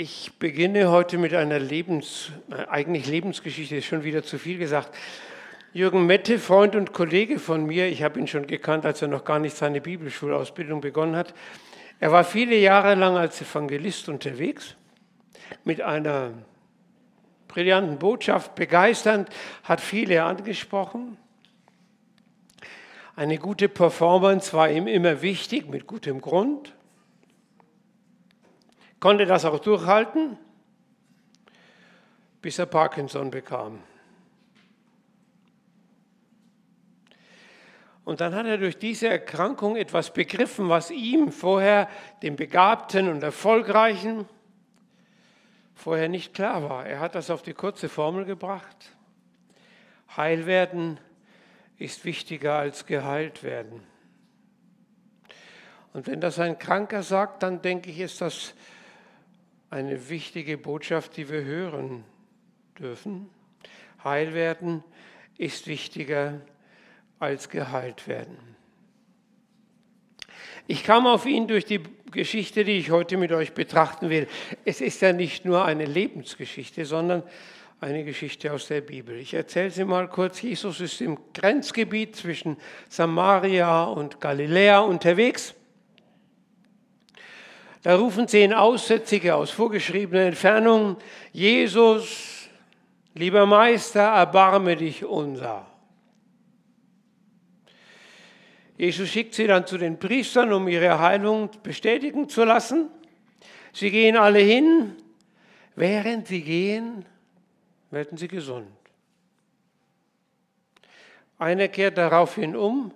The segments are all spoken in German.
Ich beginne heute mit einer Lebens, eigentlich Lebensgeschichte, ist schon wieder zu viel gesagt. Jürgen Mette, Freund und Kollege von mir, ich habe ihn schon gekannt, als er noch gar nicht seine Bibelschulausbildung begonnen hat. Er war viele Jahre lang als Evangelist unterwegs mit einer brillanten Botschaft, begeisternd, hat viele angesprochen. Eine gute Performance war ihm immer wichtig, mit gutem Grund konnte das auch durchhalten, bis er Parkinson bekam. Und dann hat er durch diese Erkrankung etwas begriffen, was ihm vorher, dem Begabten und Erfolgreichen, vorher nicht klar war. Er hat das auf die kurze Formel gebracht. Heil werden ist wichtiger als geheilt werden. Und wenn das ein Kranker sagt, dann denke ich, ist das eine wichtige Botschaft, die wir hören dürfen. Heil werden ist wichtiger als geheilt werden. Ich kam auf ihn durch die Geschichte, die ich heute mit euch betrachten will. Es ist ja nicht nur eine Lebensgeschichte, sondern eine Geschichte aus der Bibel. Ich erzähle sie mal kurz. Jesus ist im Grenzgebiet zwischen Samaria und Galiläa unterwegs. Da rufen zehn Aussätzige aus vorgeschriebener Entfernung, Jesus, lieber Meister, erbarme dich unser. Jesus schickt sie dann zu den Priestern, um ihre Heilung bestätigen zu lassen. Sie gehen alle hin. Während sie gehen, werden sie gesund. Einer kehrt daraufhin um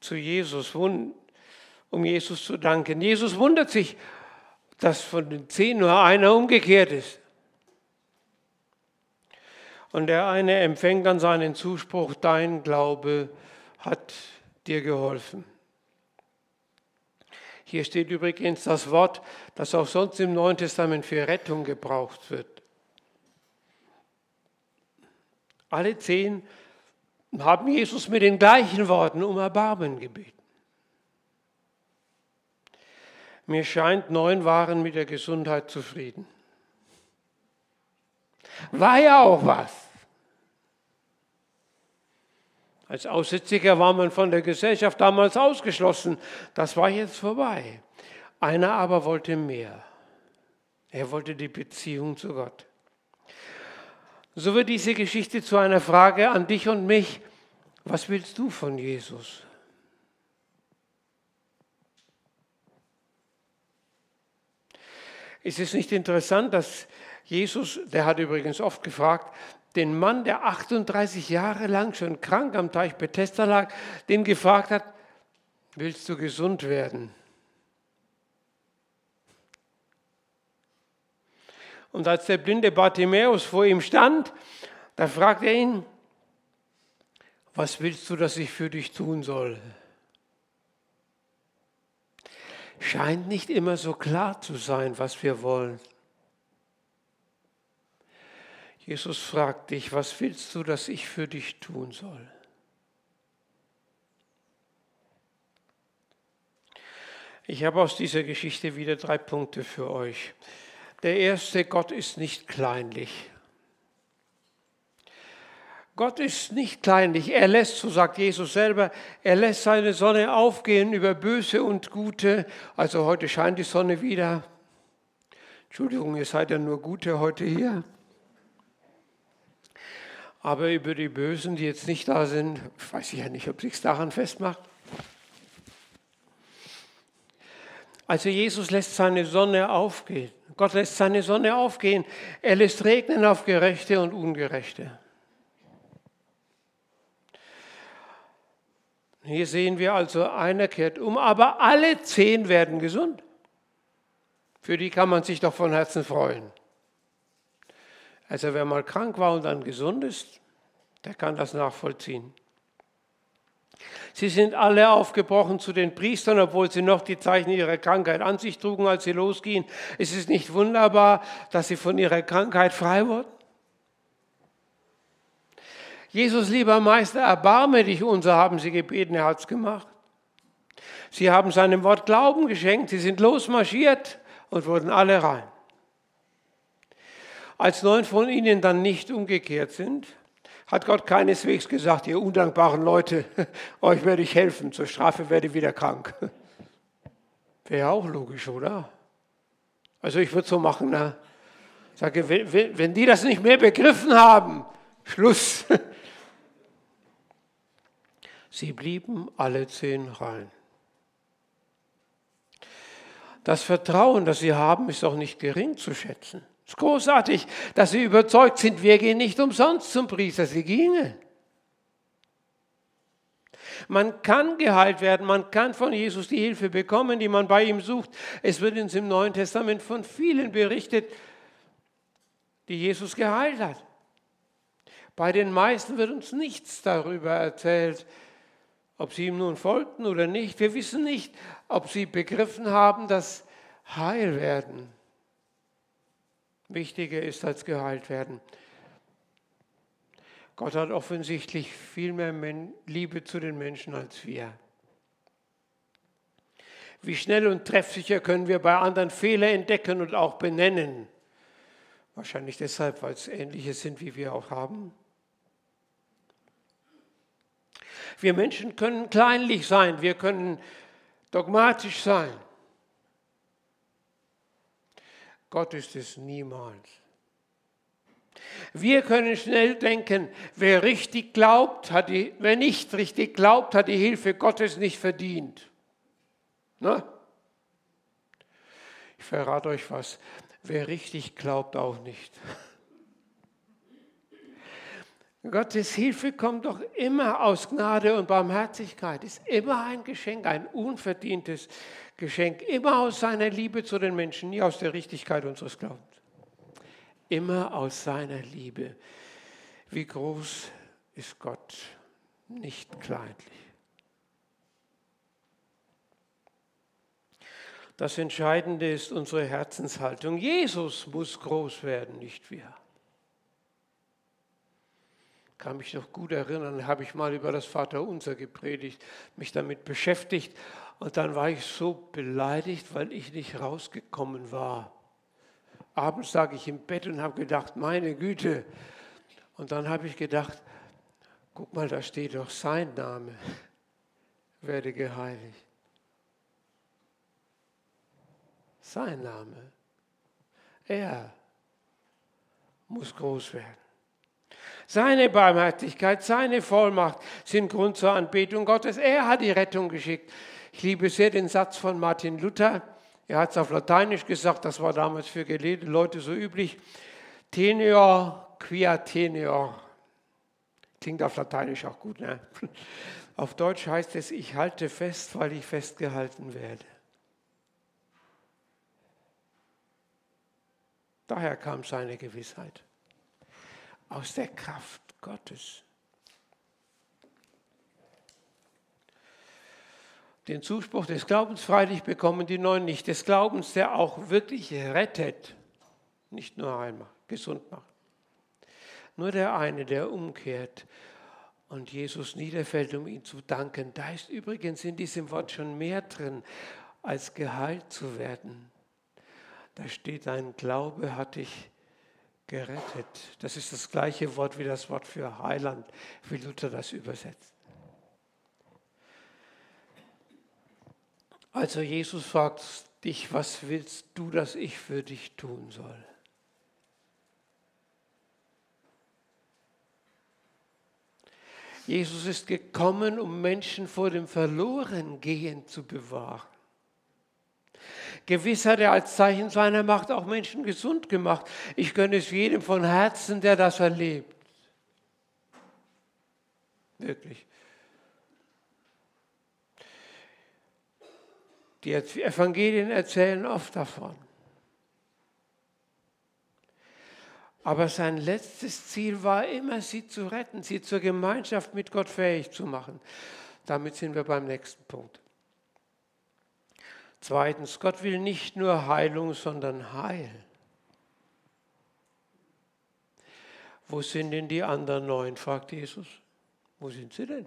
zu Jesus, um Jesus zu danken. Jesus wundert sich, dass von den zehn nur einer umgekehrt ist. Und der eine empfängt dann seinen Zuspruch, dein Glaube hat dir geholfen. Hier steht übrigens das Wort, das auch sonst im Neuen Testament für Rettung gebraucht wird. Alle zehn haben Jesus mit den gleichen Worten um Erbarmen gebeten. Mir scheint, neun waren mit der Gesundheit zufrieden. War ja auch was. Als Aussätziger war man von der Gesellschaft damals ausgeschlossen. Das war jetzt vorbei. Einer aber wollte mehr. Er wollte die Beziehung zu Gott. So wird diese Geschichte zu einer Frage an dich und mich. Was willst du von Jesus? Ist es nicht interessant, dass Jesus, der hat übrigens oft gefragt, den Mann, der 38 Jahre lang schon krank am Teich Bethesda lag, den gefragt hat, willst du gesund werden? Und als der blinde Bartimäus vor ihm stand, da fragt er ihn, was willst du, dass ich für dich tun soll? Scheint nicht immer so klar zu sein, was wir wollen. Jesus fragt dich, was willst du, dass ich für dich tun soll? Ich habe aus dieser Geschichte wieder drei Punkte für euch. Der erste, Gott ist nicht kleinlich. Gott ist nicht kleinlich. Er lässt, so sagt Jesus selber, er lässt seine Sonne aufgehen über Böse und Gute. Also heute scheint die Sonne wieder. Entschuldigung, ihr seid ja nur Gute heute hier. Aber über die Bösen, die jetzt nicht da sind, weiß ich ja nicht, ob sich daran festmacht. Also Jesus lässt seine Sonne aufgehen. Gott lässt seine Sonne aufgehen. Er lässt regnen auf Gerechte und Ungerechte. Hier sehen wir also, einer kehrt um, aber alle zehn werden gesund. Für die kann man sich doch von Herzen freuen. Also wer mal krank war und dann gesund ist, der kann das nachvollziehen. Sie sind alle aufgebrochen zu den Priestern, obwohl sie noch die Zeichen ihrer Krankheit an sich trugen, als sie losgingen. Es ist nicht wunderbar, dass sie von ihrer Krankheit frei wurden. Jesus, lieber Meister, erbarme dich unser, haben sie gebeten, er hat es gemacht. Sie haben seinem Wort Glauben geschenkt, sie sind losmarschiert und wurden alle rein. Als neun von ihnen dann nicht umgekehrt sind, hat Gott keineswegs gesagt, ihr undankbaren Leute, euch werde ich helfen, zur Strafe werde ich wieder krank. Wäre auch logisch, oder? Also ich würde so machen, ne? sage, wenn die das nicht mehr begriffen haben, Schluss. Sie blieben alle zehn rein. Das Vertrauen, das sie haben, ist auch nicht gering zu schätzen. Es ist großartig, dass sie überzeugt sind, wir gehen nicht umsonst zum Priester, sie gingen. Man kann geheilt werden, man kann von Jesus die Hilfe bekommen, die man bei ihm sucht. Es wird uns im Neuen Testament von vielen berichtet, die Jesus geheilt hat. Bei den meisten wird uns nichts darüber erzählt, ob sie ihm nun folgten oder nicht. Wir wissen nicht, ob sie begriffen haben, dass Heil werden wichtiger ist als geheilt werden. Gott hat offensichtlich viel mehr Liebe zu den Menschen als wir. Wie schnell und treffsicher können wir bei anderen Fehler entdecken und auch benennen. Wahrscheinlich deshalb, weil es ähnliche sind, wie wir auch haben. Wir Menschen können kleinlich sein, wir können dogmatisch sein. Gott ist es niemals. Wir können schnell denken, wer richtig glaubt, hat die, wer nicht richtig glaubt, hat die Hilfe Gottes nicht verdient. Na? Ich verrate euch was, wer richtig glaubt, auch nicht. Gottes Hilfe kommt doch immer aus Gnade und Barmherzigkeit, ist immer ein Geschenk, ein unverdientes Geschenk, immer aus seiner Liebe zu den Menschen, nie aus der Richtigkeit unseres Glaubens. Immer aus seiner Liebe. Wie groß ist Gott, nicht kleinlich. Das Entscheidende ist unsere Herzenshaltung. Jesus muss groß werden, nicht wir kann mich noch gut erinnern, habe ich mal über das Vaterunser gepredigt, mich damit beschäftigt und dann war ich so beleidigt, weil ich nicht rausgekommen war. Abends lag ich im Bett und habe gedacht, meine Güte. Und dann habe ich gedacht, guck mal, da steht doch sein Name, werde geheiligt. Sein Name. Er muss groß werden. Seine Barmherzigkeit, seine Vollmacht sind Grund zur Anbetung Gottes. Er hat die Rettung geschickt. Ich liebe sehr den Satz von Martin Luther. Er hat es auf Lateinisch gesagt, das war damals für gelehrte Leute so üblich. Tenior quia tenior. Klingt auf Lateinisch auch gut. Ne? Auf Deutsch heißt es, ich halte fest, weil ich festgehalten werde. Daher kam seine Gewissheit aus der Kraft Gottes. Den Zuspruch des Glaubens freilich bekommen die Neuen nicht, des Glaubens, der auch wirklich rettet, nicht nur einmal gesund macht. Nur der eine, der umkehrt und Jesus niederfällt, um ihn zu danken. Da ist übrigens in diesem Wort schon mehr drin, als geheilt zu werden. Da steht, ein Glaube hat dich gerettet. Das ist das gleiche Wort wie das Wort für Heiland, wie Luther das übersetzt. Also Jesus fragt dich, was willst du, dass ich für dich tun soll? Jesus ist gekommen, um Menschen vor dem Verlorengehen zu bewahren. Gewiss hat er als Zeichen seiner Macht auch Menschen gesund gemacht. Ich gönne es jedem von Herzen, der das erlebt. Wirklich. Die Evangelien erzählen oft davon. Aber sein letztes Ziel war immer, sie zu retten, sie zur Gemeinschaft mit Gott fähig zu machen. Damit sind wir beim nächsten Punkt. Zweitens, Gott will nicht nur Heilung, sondern Heil. Wo sind denn die anderen neun? fragt Jesus. Wo sind sie denn?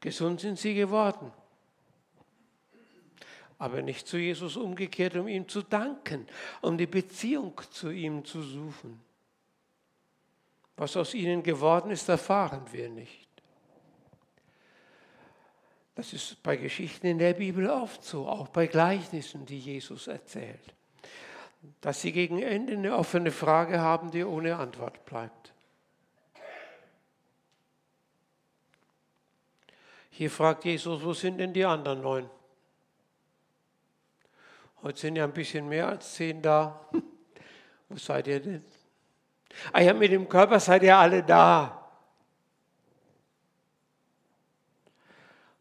Gesund sind sie geworden. aber nicht zu Jesus umgekehrt, um ihm zu danken, um die Beziehung zu ihm zu suchen. Was aus ihnen geworden ist, erfahren wir nicht. Das ist bei Geschichten in der Bibel oft so, auch bei Gleichnissen, die Jesus erzählt, dass sie gegen Ende eine offene Frage haben, die ohne Antwort bleibt. Hier fragt Jesus, wo sind denn die anderen neun? Heute sind ja ein bisschen mehr als zehn da. Wo seid ihr denn? Ah ja, mit dem Körper seid ihr alle da.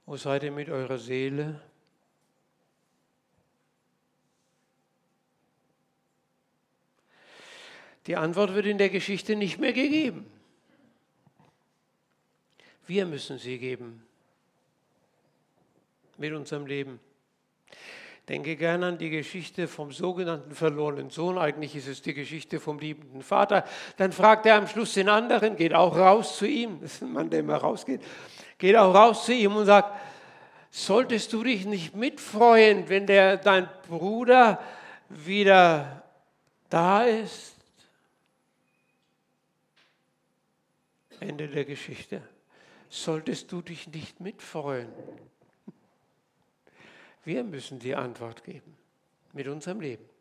Wo seid ihr mit eurer Seele? Die Antwort wird in der Geschichte nicht mehr gegeben. Wir müssen sie geben mit unserem Leben. Denke gerne an die Geschichte vom sogenannten verlorenen Sohn. Eigentlich ist es die Geschichte vom liebenden Vater. Dann fragt er am Schluss den anderen, geht auch raus zu ihm. Das ist ein Mann, der immer rausgeht. Geht auch raus zu ihm und sagt, solltest du dich nicht mitfreuen, wenn der, dein Bruder wieder da ist? Ende der Geschichte. Solltest du dich nicht mitfreuen? Wir müssen die Antwort geben mit unserem Leben.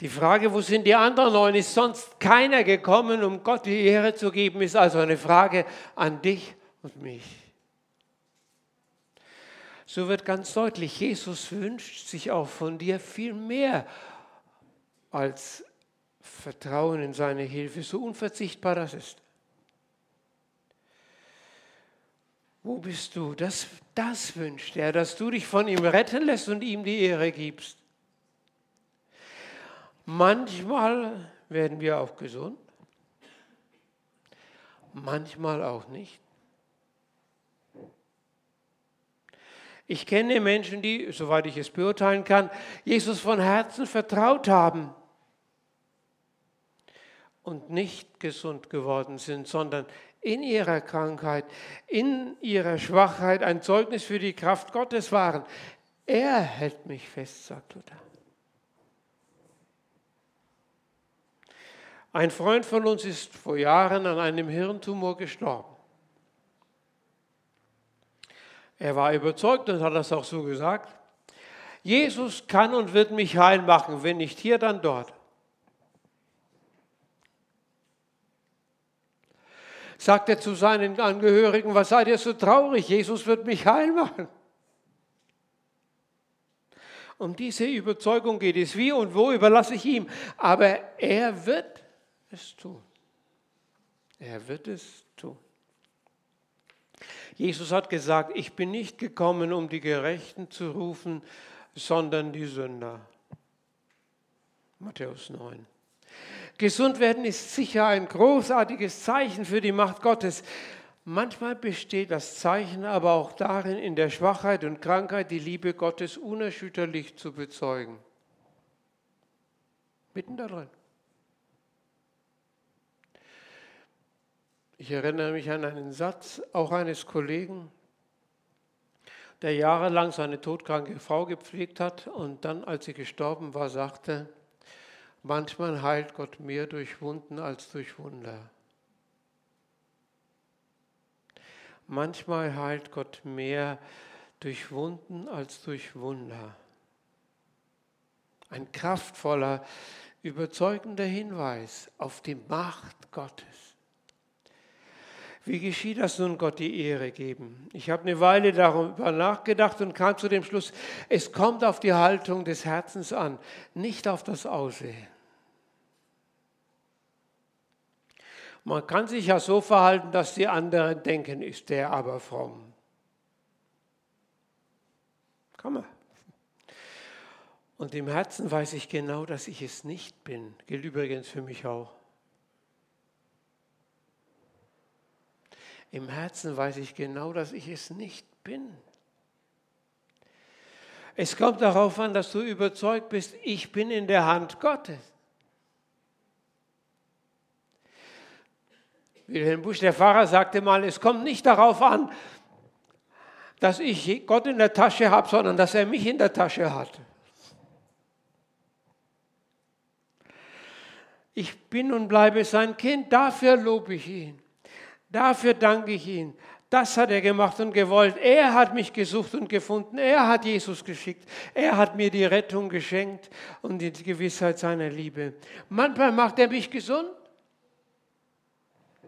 Die Frage, wo sind die anderen neun, ist sonst keiner gekommen, um Gott die Ehre zu geben, ist also eine Frage an dich und mich. So wird ganz deutlich, Jesus wünscht sich auch von dir viel mehr als Vertrauen in seine Hilfe, so unverzichtbar das ist. Wo bist du? Das, das wünscht er, dass du dich von ihm retten lässt und ihm die Ehre gibst. Manchmal werden wir auch gesund, manchmal auch nicht. Ich kenne Menschen, die, soweit ich es beurteilen kann, Jesus von Herzen vertraut haben und nicht gesund geworden sind, sondern in ihrer Krankheit, in ihrer Schwachheit ein Zeugnis für die Kraft Gottes waren. Er hält mich fest, sagt Luther. Ein Freund von uns ist vor Jahren an einem Hirntumor gestorben. Er war überzeugt und hat das auch so gesagt. Jesus kann und wird mich heil machen, wenn nicht hier, dann dort. sagt er zu seinen Angehörigen, was seid ihr so traurig? Jesus wird mich heil machen. Um diese Überzeugung geht es. Wie und wo überlasse ich ihm. Aber er wird es tun. Er wird es tun. Jesus hat gesagt, ich bin nicht gekommen, um die Gerechten zu rufen, sondern die Sünder. Matthäus 9. Gesund werden ist sicher ein großartiges Zeichen für die Macht Gottes. Manchmal besteht das Zeichen aber auch darin, in der Schwachheit und Krankheit die Liebe Gottes unerschütterlich zu bezeugen. Mitten darin. Ich erinnere mich an einen Satz auch eines Kollegen, der jahrelang seine todkranke Frau gepflegt hat und dann, als sie gestorben war, sagte, Manchmal heilt Gott mehr durch Wunden als durch Wunder. Manchmal heilt Gott mehr durch Wunden als durch Wunder. Ein kraftvoller, überzeugender Hinweis auf die Macht Gottes. Wie geschieht das nun, Gott die Ehre geben? Ich habe eine Weile darüber nachgedacht und kam zu dem Schluss, es kommt auf die Haltung des Herzens an, nicht auf das Aussehen. Man kann sich ja so verhalten, dass die anderen denken, ist der aber fromm. Kann man. Und im Herzen weiß ich genau, dass ich es nicht bin. Gilt übrigens für mich auch. Im Herzen weiß ich genau, dass ich es nicht bin. Es kommt darauf an, dass du überzeugt bist, ich bin in der Hand Gottes. Wilhelm Busch, der Pfarrer, sagte mal, es kommt nicht darauf an, dass ich Gott in der Tasche habe, sondern dass er mich in der Tasche hat. Ich bin und bleibe sein Kind, dafür lobe ich ihn. Dafür danke ich ihm. Das hat er gemacht und gewollt. Er hat mich gesucht und gefunden. Er hat Jesus geschickt. Er hat mir die Rettung geschenkt und die Gewissheit seiner Liebe. Manchmal macht er mich gesund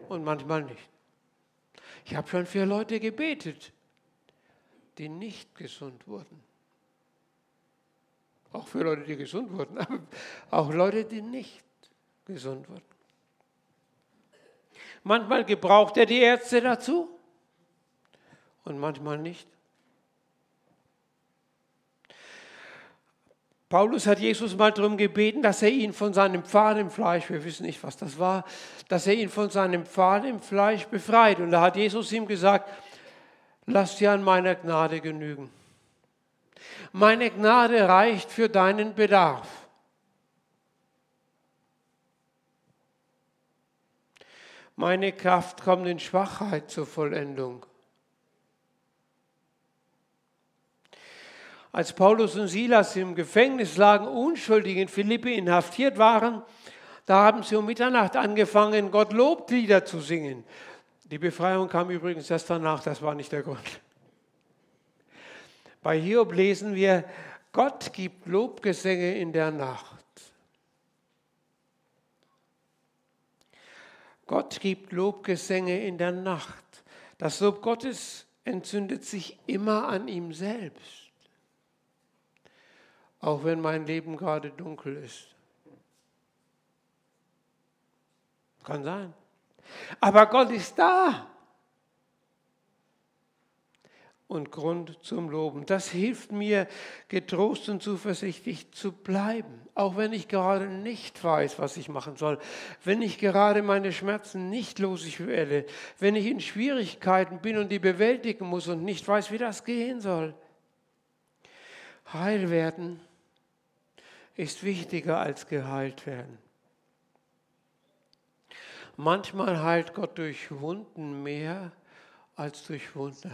und manchmal nicht. Ich habe schon für Leute gebetet, die nicht gesund wurden. Auch für Leute, die gesund wurden, aber auch Leute, die nicht gesund wurden. Manchmal gebraucht er die Ärzte dazu und manchmal nicht. Paulus hat Jesus mal darum gebeten, dass er ihn von seinem Pfahl im Fleisch, wir wissen nicht, was das war, dass er ihn von seinem Pfahl im Fleisch befreit. Und da hat Jesus ihm gesagt, lass dir an meiner Gnade genügen. Meine Gnade reicht für deinen Bedarf. Meine Kraft kommt in Schwachheit zur Vollendung. Als Paulus und Silas im Gefängnis lagen, unschuldig in Philippi inhaftiert waren, da haben sie um Mitternacht angefangen, Gott Loblieder zu singen. Die Befreiung kam übrigens erst danach, das war nicht der Grund. Bei Hiob lesen wir, Gott gibt Lobgesänge in der Nacht. Gott gibt Lobgesänge in der Nacht. Das Lob Gottes entzündet sich immer an ihm selbst. Auch wenn mein Leben gerade dunkel ist. Kann sein. Aber Gott ist da und Grund zum Loben. Das hilft mir, getrost und zuversichtlich zu bleiben, auch wenn ich gerade nicht weiß, was ich machen soll, wenn ich gerade meine Schmerzen nicht loswerde, wenn ich in Schwierigkeiten bin und die bewältigen muss und nicht weiß, wie das gehen soll. Heil werden ist wichtiger als geheilt werden. Manchmal heilt Gott durch Wunden mehr als durch Wunder.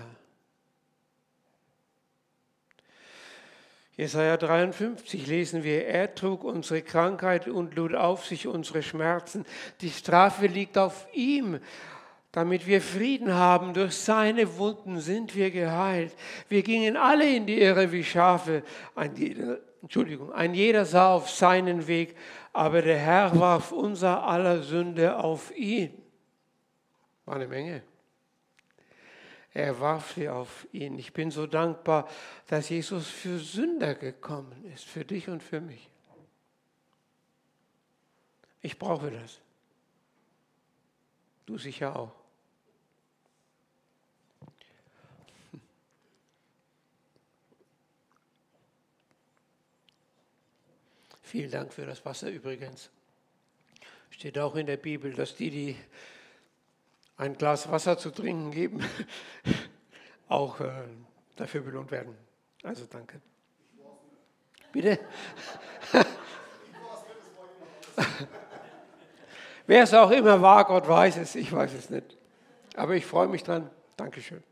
Jesaja 53 lesen wir, er trug unsere Krankheit und lud auf sich unsere Schmerzen. Die Strafe liegt auf ihm, damit wir Frieden haben. Durch seine Wunden sind wir geheilt. Wir gingen alle in die Irre wie Schafe. Ein jeder, Entschuldigung, ein jeder sah auf seinen Weg, aber der Herr warf unser aller Sünde auf ihn. War eine Menge. Er warf sie auf ihn. Ich bin so dankbar, dass Jesus für Sünder gekommen ist, für dich und für mich. Ich brauche das. Du sicher auch. Vielen Dank für das Wasser übrigens. Steht auch in der Bibel, dass die, die ein Glas Wasser zu trinken geben, auch äh, dafür belohnt werden. Also danke. Bitte? Wer es auch immer war, Gott weiß es, ich weiß es nicht. Aber ich freue mich dran. Dankeschön.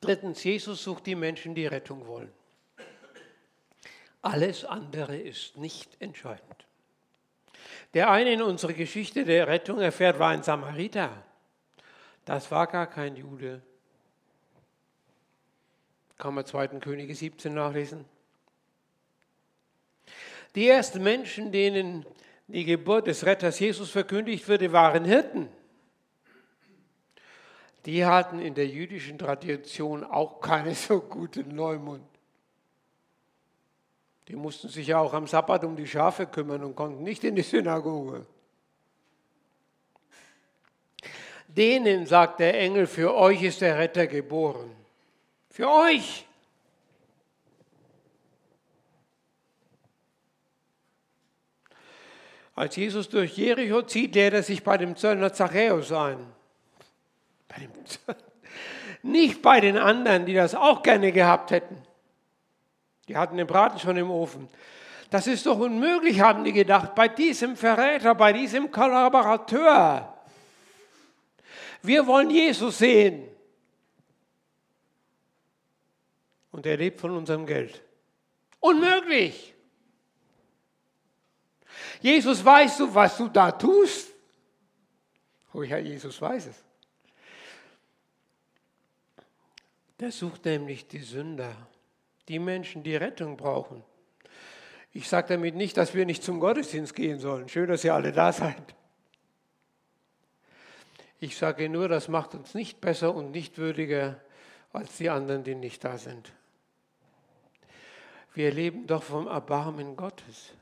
Drittens, Jesus sucht die Menschen, die Rettung wollen. Alles andere ist nicht entscheidend. Der eine in unserer Geschichte der Rettung erfährt, war ein Samariter. Das war gar kein Jude. Kann man 2. Könige 17 nachlesen. Die ersten Menschen, denen die Geburt des Retters Jesus verkündigt wurde, waren Hirten. Die hatten in der jüdischen Tradition auch keine so guten Neumund. Die mussten sich ja auch am Sabbat um die Schafe kümmern und konnten nicht in die Synagoge. Denen sagt der Engel, für euch ist der Retter geboren. Für euch. Als Jesus durch Jericho zieht, lädt er sich bei dem Zöllner Zachäus ein. Bei dem Nicht bei den anderen, die das auch gerne gehabt hätten. Die hatten den Braten schon im Ofen. Das ist doch unmöglich, haben die gedacht, bei diesem Verräter, bei diesem Kollaborateur. Wir wollen Jesus sehen. Und er lebt von unserem Geld. Unmöglich. Jesus, weißt du, was du da tust? Oh ja, Jesus weiß es. Der sucht nämlich die Sünder, die Menschen, die Rettung brauchen. Ich sage damit nicht, dass wir nicht zum Gottesdienst gehen sollen. Schön, dass ihr alle da seid. Ich sage nur, das macht uns nicht besser und nicht würdiger als die anderen, die nicht da sind. Wir leben doch vom Erbarmen Gottes.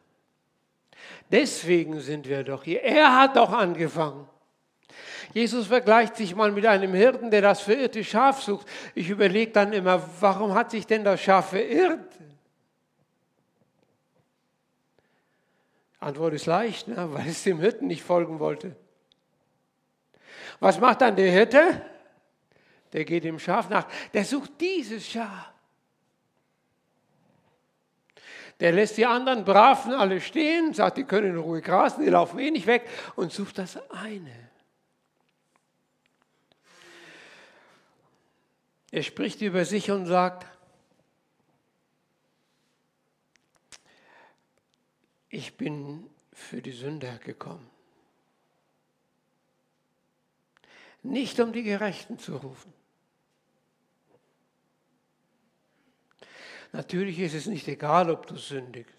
Deswegen sind wir doch hier. Er hat doch angefangen. Jesus vergleicht sich mal mit einem Hirten, der das verirrte Schaf sucht. Ich überlege dann immer, warum hat sich denn das Schaf verirrt? Antwort ist leicht, ne? weil es dem Hirten nicht folgen wollte. Was macht dann der Hirte? Der geht dem Schaf nach. Der sucht dieses Schaf. Der lässt die anderen Braven alle stehen, sagt, die können in Ruhe grasen, die laufen eh nicht weg und sucht das eine. Er spricht über sich und sagt, ich bin für die Sünder gekommen. Nicht um die Gerechten zu rufen. Natürlich ist es nicht egal, ob du sündigst.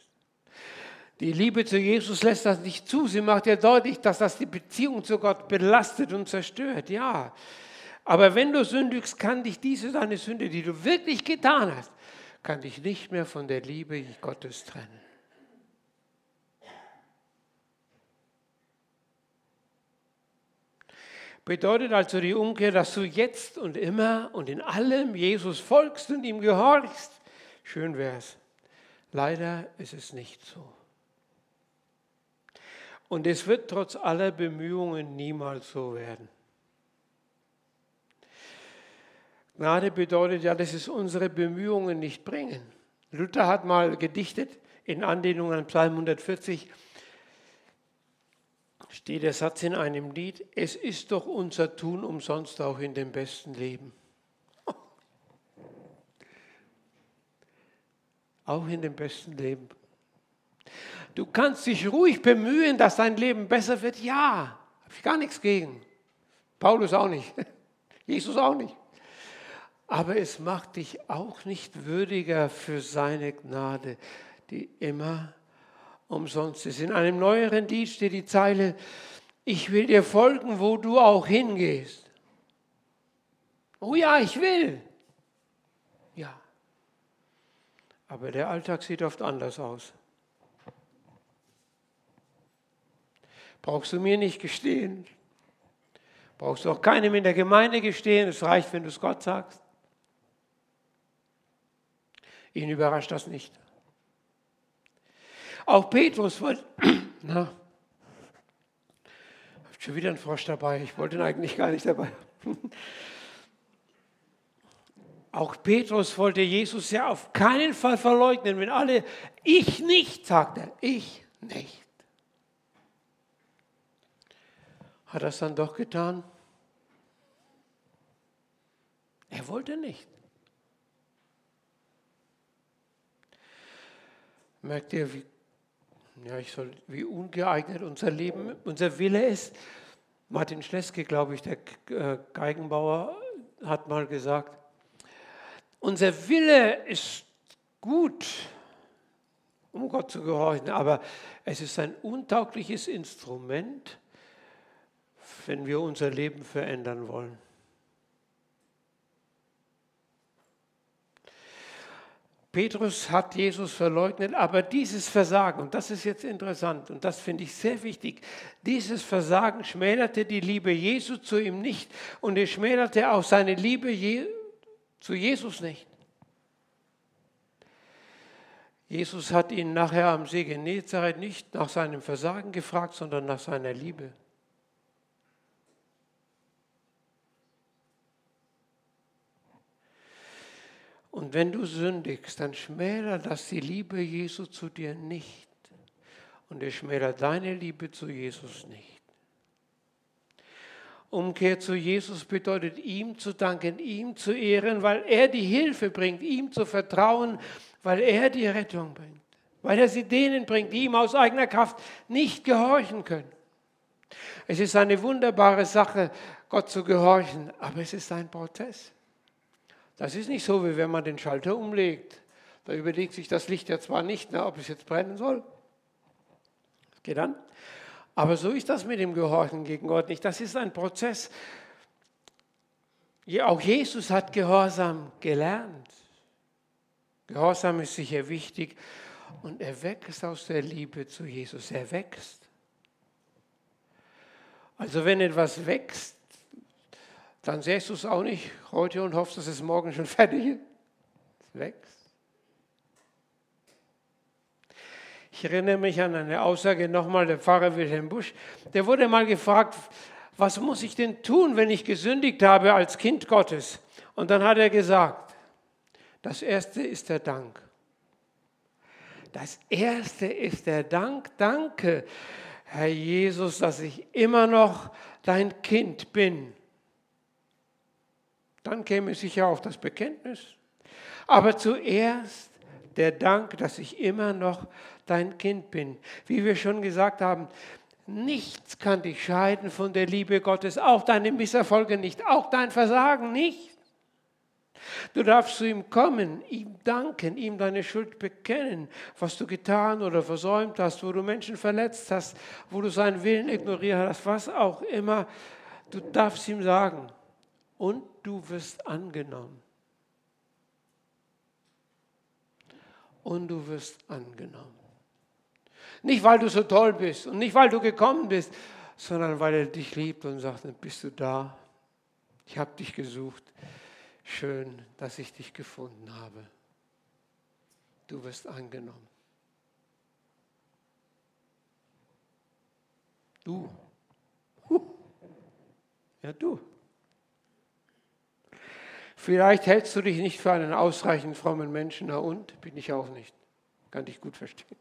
Die Liebe zu Jesus lässt das nicht zu. Sie macht ja deutlich, dass das die Beziehung zu Gott belastet und zerstört. Ja. Aber wenn du sündigst, kann dich diese deine Sünde, die du wirklich getan hast, kann dich nicht mehr von der Liebe Gottes trennen. Bedeutet also die Umkehr, dass du jetzt und immer und in allem Jesus folgst und ihm gehorchst. Schön wär's. Leider ist es nicht so. Und es wird trotz aller Bemühungen niemals so werden. Gnade bedeutet ja, dass es unsere Bemühungen nicht bringen. Luther hat mal gedichtet, in Anlehnung an Psalm 140, steht der Satz in einem Lied, es ist doch unser Tun umsonst auch in dem besten Leben. Auch in dem besten Leben. Du kannst dich ruhig bemühen, dass dein Leben besser wird. Ja, habe ich gar nichts gegen. Paulus auch nicht. Jesus auch nicht. Aber es macht dich auch nicht würdiger für seine Gnade, die immer umsonst ist. In einem neueren Lied steht die Zeile, ich will dir folgen, wo du auch hingehst. Oh ja, ich will. Ja. Aber der Alltag sieht oft anders aus. Brauchst du mir nicht gestehen. Brauchst du auch keinem in der Gemeinde gestehen. Es reicht, wenn du es Gott sagst. Ihn überrascht das nicht. Auch Petrus wollte, na, schon wieder einen Frosch dabei. Ich wollte ihn eigentlich gar nicht dabei. Auch Petrus wollte Jesus ja auf keinen Fall verleugnen, wenn alle, ich nicht, sagt er, ich nicht. Hat er es dann doch getan? Er wollte nicht. Merkt ihr, wie ja, ich soll, wie ungeeignet unser Leben, unser Wille ist. Martin Schleske, glaube ich, der äh, Geigenbauer, hat mal gesagt, unser Wille ist gut, um Gott zu gehorchen, aber es ist ein untaugliches Instrument, wenn wir unser Leben verändern wollen. Petrus hat Jesus verleugnet, aber dieses Versagen, und das ist jetzt interessant und das finde ich sehr wichtig, dieses Versagen schmälerte die Liebe Jesu zu ihm nicht und es schmälerte auch seine Liebe Je zu Jesus nicht. Jesus hat ihn nachher am See Genezareth nicht nach seinem Versagen gefragt, sondern nach seiner Liebe. Und wenn du sündigst, dann schmälert das die Liebe Jesu zu dir nicht. Und es schmälert deine Liebe zu Jesus nicht. Umkehr zu Jesus bedeutet, ihm zu danken, ihm zu ehren, weil er die Hilfe bringt, ihm zu vertrauen, weil er die Rettung bringt, weil er sie denen bringt, die ihm aus eigener Kraft nicht gehorchen können. Es ist eine wunderbare Sache, Gott zu gehorchen, aber es ist ein Prozess. Das ist nicht so, wie wenn man den Schalter umlegt. Da überlegt sich das Licht ja zwar nicht, ne, ob es jetzt brennen soll. Das geht an. Aber so ist das mit dem Gehorchen gegen Gott nicht. Das ist ein Prozess. Auch Jesus hat Gehorsam gelernt. Gehorsam ist sicher wichtig und er wächst aus der Liebe zu Jesus. Er wächst. Also wenn etwas wächst, dann sähst du es auch nicht heute und hoffst, dass es morgen schon fertig ist. Es wächst. Ich erinnere mich an eine Aussage nochmal, der Pfarrer Wilhelm Busch, der wurde mal gefragt, was muss ich denn tun, wenn ich gesündigt habe als Kind Gottes? Und dann hat er gesagt, das Erste ist der Dank. Das Erste ist der Dank. Danke, Herr Jesus, dass ich immer noch dein Kind bin. Dann käme sicher auch das Bekenntnis. Aber zuerst der Dank, dass ich immer noch dein Kind bin. Wie wir schon gesagt haben, nichts kann dich scheiden von der Liebe Gottes, auch deine Misserfolge nicht, auch dein Versagen nicht. Du darfst zu ihm kommen, ihm danken, ihm deine Schuld bekennen, was du getan oder versäumt hast, wo du Menschen verletzt hast, wo du seinen Willen ignoriert hast, was auch immer. Du darfst ihm sagen und du wirst angenommen. Und du wirst angenommen. Nicht, weil du so toll bist und nicht, weil du gekommen bist, sondern weil er dich liebt und sagt, bist du da? Ich habe dich gesucht. Schön, dass ich dich gefunden habe. Du wirst angenommen. Du. Ja, du. Vielleicht hältst du dich nicht für einen ausreichend frommen Menschen, na und? Bin ich auch nicht. Kann dich gut verstehen.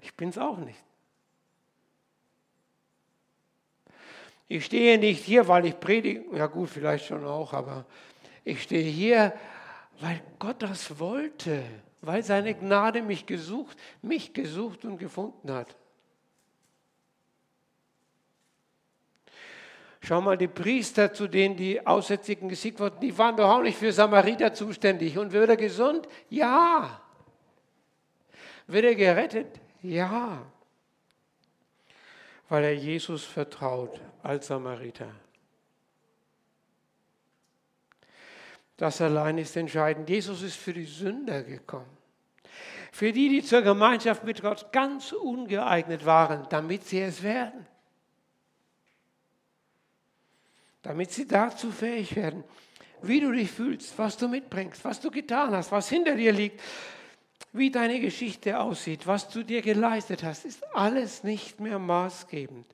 Ich bin es auch nicht. Ich stehe nicht hier, weil ich predige, ja gut, vielleicht schon auch, aber ich stehe hier, weil Gott das wollte, weil seine Gnade mich gesucht, mich gesucht und gefunden hat. Schau mal, die Priester, zu denen die Aussätzigen gesiegt wurden, die waren doch auch nicht für Samariter zuständig. Und wird er gesund? Ja. Wird er gerettet? Ja. Weil er Jesus vertraut als Samariter. Das allein ist entscheidend. Jesus ist für die Sünder gekommen. Für die, die zur Gemeinschaft mit Gott ganz ungeeignet waren, damit sie es werden. Damit sie dazu fähig werden, wie du dich fühlst, was du mitbringst, was du getan hast, was hinter dir liegt, wie deine Geschichte aussieht, was du dir geleistet hast, ist alles nicht mehr maßgebend.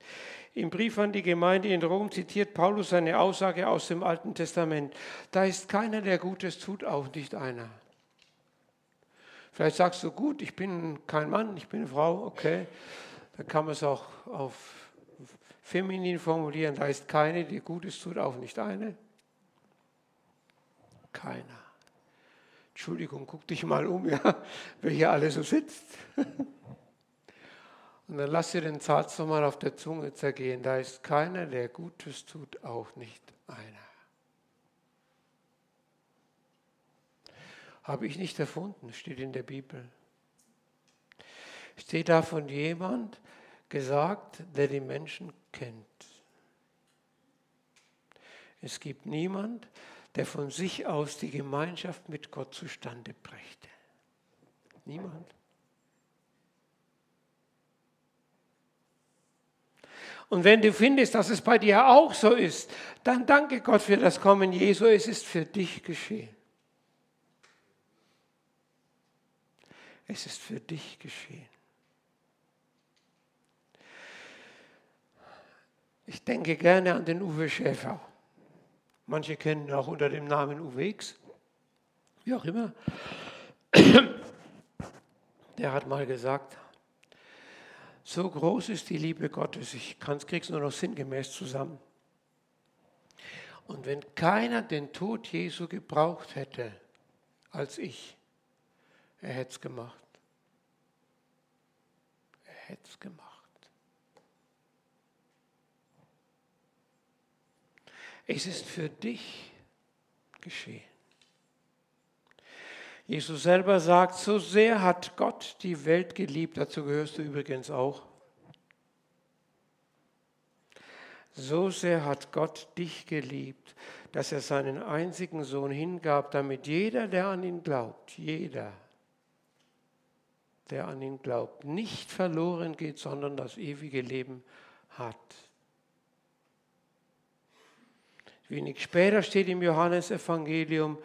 Im Brief an die Gemeinde in Rom zitiert Paulus eine Aussage aus dem Alten Testament. Da ist keiner, der Gutes tut, auch nicht einer. Vielleicht sagst du, gut, ich bin kein Mann, ich bin eine Frau, okay. Dann kann man es auch auf feminin formulieren. Da ist keine, die Gutes tut, auch nicht eine. Keiner. Entschuldigung, guck dich mal um, ja, wer hier alle so sitzt. Und dann lass dir den Satz nochmal auf der Zunge zergehen. Da ist keiner, der Gutes tut, auch nicht einer. Habe ich nicht erfunden, steht in der Bibel. Steht da von jemand gesagt, der die Menschen kennt. Es gibt niemand, der von sich aus die Gemeinschaft mit Gott zustande brächte. Niemand. Und wenn du findest, dass es bei dir auch so ist, dann danke Gott für das Kommen Jesu. Es ist für dich geschehen. Es ist für dich geschehen. Ich denke gerne an den Uwe Schäfer. Manche kennen ihn auch unter dem Namen Uwe X. Wie auch immer. Der hat mal gesagt, so groß ist die Liebe Gottes, ich kriege es nur noch sinngemäß zusammen. Und wenn keiner den Tod Jesu gebraucht hätte als ich, er hätte es gemacht. Er hätte es gemacht. Es ist für dich geschehen. Jesus selber sagt, so sehr hat Gott die Welt geliebt, dazu gehörst du übrigens auch. So sehr hat Gott dich geliebt, dass er seinen einzigen Sohn hingab, damit jeder, der an ihn glaubt, jeder, der an ihn glaubt, nicht verloren geht, sondern das ewige Leben hat. Wenig später steht im Johannesevangelium,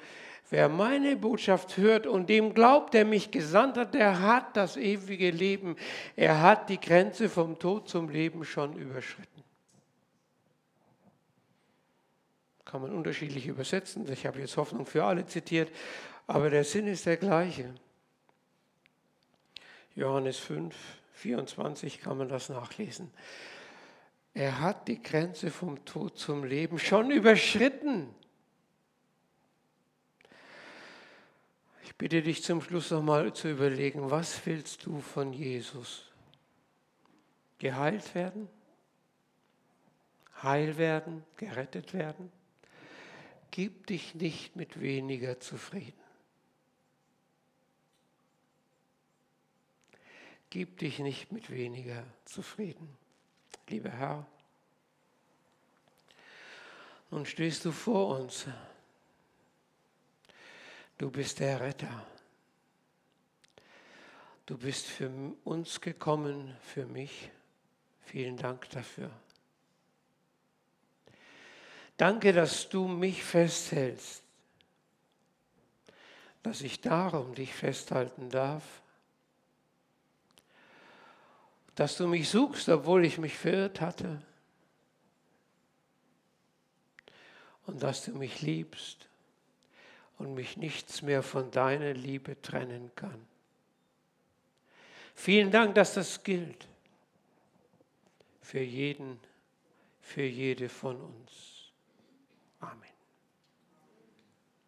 wer meine Botschaft hört und dem glaubt, der mich gesandt hat, der hat das ewige Leben. Er hat die Grenze vom Tod zum Leben schon überschritten. Kann man unterschiedlich übersetzen. Ich habe jetzt Hoffnung für alle zitiert, aber der Sinn ist der gleiche. Johannes 5, 24 kann man das nachlesen. Er hat die Grenze vom Tod zum Leben schon überschritten. Ich bitte dich zum Schluss nochmal zu überlegen, was willst du von Jesus? Geheilt werden? Heil werden? Gerettet werden? Gib dich nicht mit weniger zufrieden. Gib dich nicht mit weniger zufrieden lieber Herr. Nun stehst du vor uns. Du bist der Retter. Du bist für uns gekommen, für mich. Vielen Dank dafür. Danke, dass du mich festhältst, dass ich darum dich festhalten darf dass du mich suchst, obwohl ich mich verirrt hatte. Und dass du mich liebst und mich nichts mehr von deiner Liebe trennen kann. Vielen Dank, dass das gilt für jeden, für jede von uns.